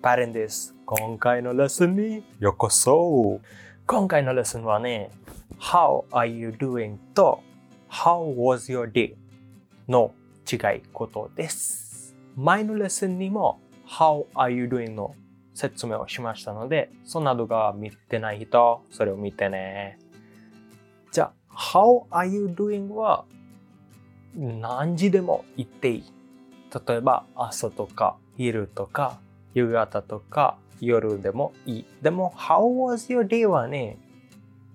パレンです。今回のレッスンにようこそ。今回のレッスンはね、How are you doing? と How was your day? の違いことです。前のレッスンにも How are you doing? の説明をしましたので、そんな動画は見てない人、それを見てね。じゃあ、How are you doing? は何時でも言っていい。例えば朝とか昼とか夕方とか夜でもいい。でも How was your day? はね、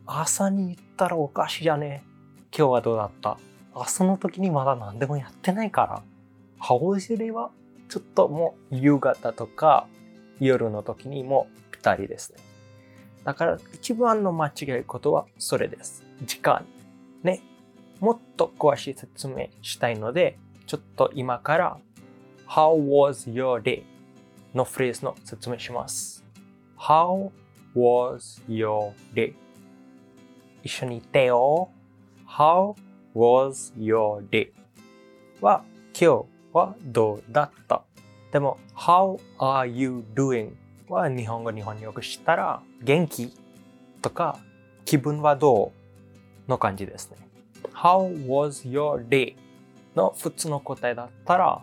朝に言ったらおかしいじゃね。今日はどうだった？朝の時にまだ何でもやってないから。How was your day? はちょっともう夕方とか夜の時にもぴったりですね。だから一番の間違いことはそれです。時間。ね。もっと詳しい説明したいので、ちょっと今から How was your day? のフレーズの説明します。How was your day? 一緒に言ってよ。How was your day? は今日はどうだった？でも How are you doing? は日本語日本によくしたら元気とか気分はどう？の感じですね。How was your day? の普通の答えだったら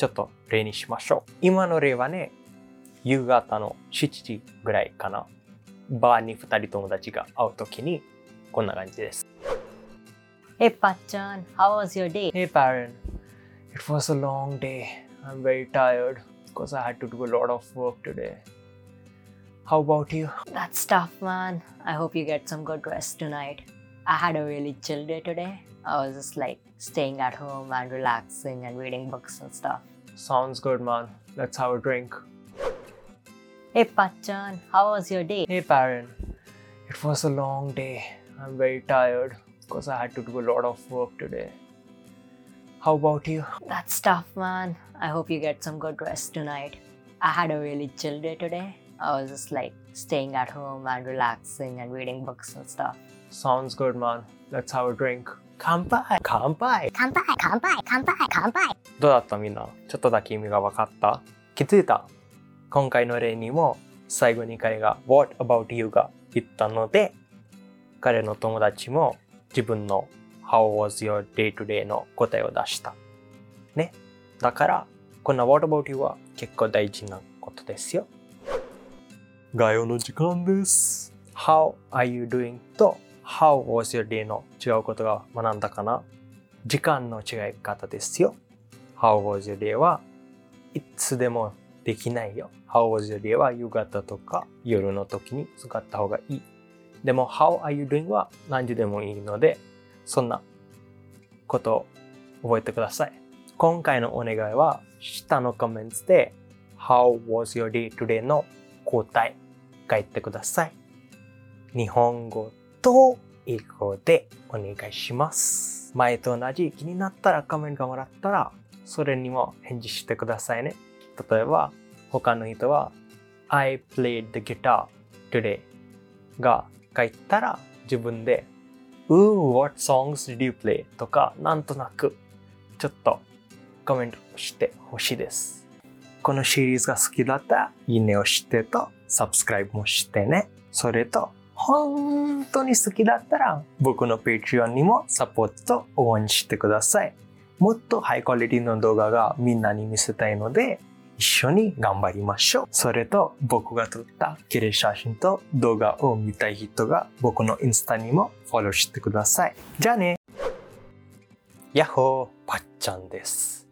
ちょっと例にしましょう。今の例はね、夕方の7時ぐらいかな。バーに2人友達が会うときにこんな感じです。Hey Pachan, how was your day? Hey parent, it was a long day. I'm very tired because I had to do a lot of work today. How about you? That's tough, man. I hope you get some good rest tonight. I had a really chill day today. I was just like staying at home and relaxing and reading books and stuff. Sounds good, man. Let's have a drink. Hey Pachan, how was your day? Hey parent, it was a long day. I'm very tired because I had to do a lot of work today. How about you? That's tough, man. I hope you get some good rest tonight. I had a really chill day today. I was just like staying at home and relaxing and reading books and stuff. Sounds good, man. Let's have a drink. 乾杯乾杯乾杯乾杯乾杯乾杯どうだったみんな？ちょっとだけ意味が分かった？気づいた？今回の例にも最後に彼が What about you? が言ったので彼の友達も自分の How was your day to day の答えを出した。ね。だからこの What about you? は結構大事なことですよ。概要の時間です。How are you doing? と How was your day? の違うことが学んだかな時間の違い方ですよ。How was your day? はいつでもできないよ。How was your day? は夕方とか夜の時に使った方がいい。でも How are you doing? は何時でもいいので、そんなことを覚えてください。今回のお願いは下のコメントで How was your day today? の答え書いてください。日本語と英語でお願いします。前と同じ気になったらコメントがもらったらそれにも返事してくださいね。例えば他の人は I played the guitar today が書いたら自分で Ooh, what songs did you play? とかなんとなくちょっとコメントしてほしいです。このシリーズが好きだったらいいねをしてとサブスクライブもしてね。それと本当に好きだったら僕の Patreon にもサポート応援してください。もっとハイクオリティの動画がみんなに見せたいので一緒に頑張りましょう。それと僕が撮った綺麗写真と動画を見たい人が僕のインスタにもフォローしてください。じゃあねヤッホーパッちゃんです。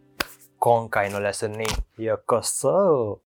今回のレッスンにようこそ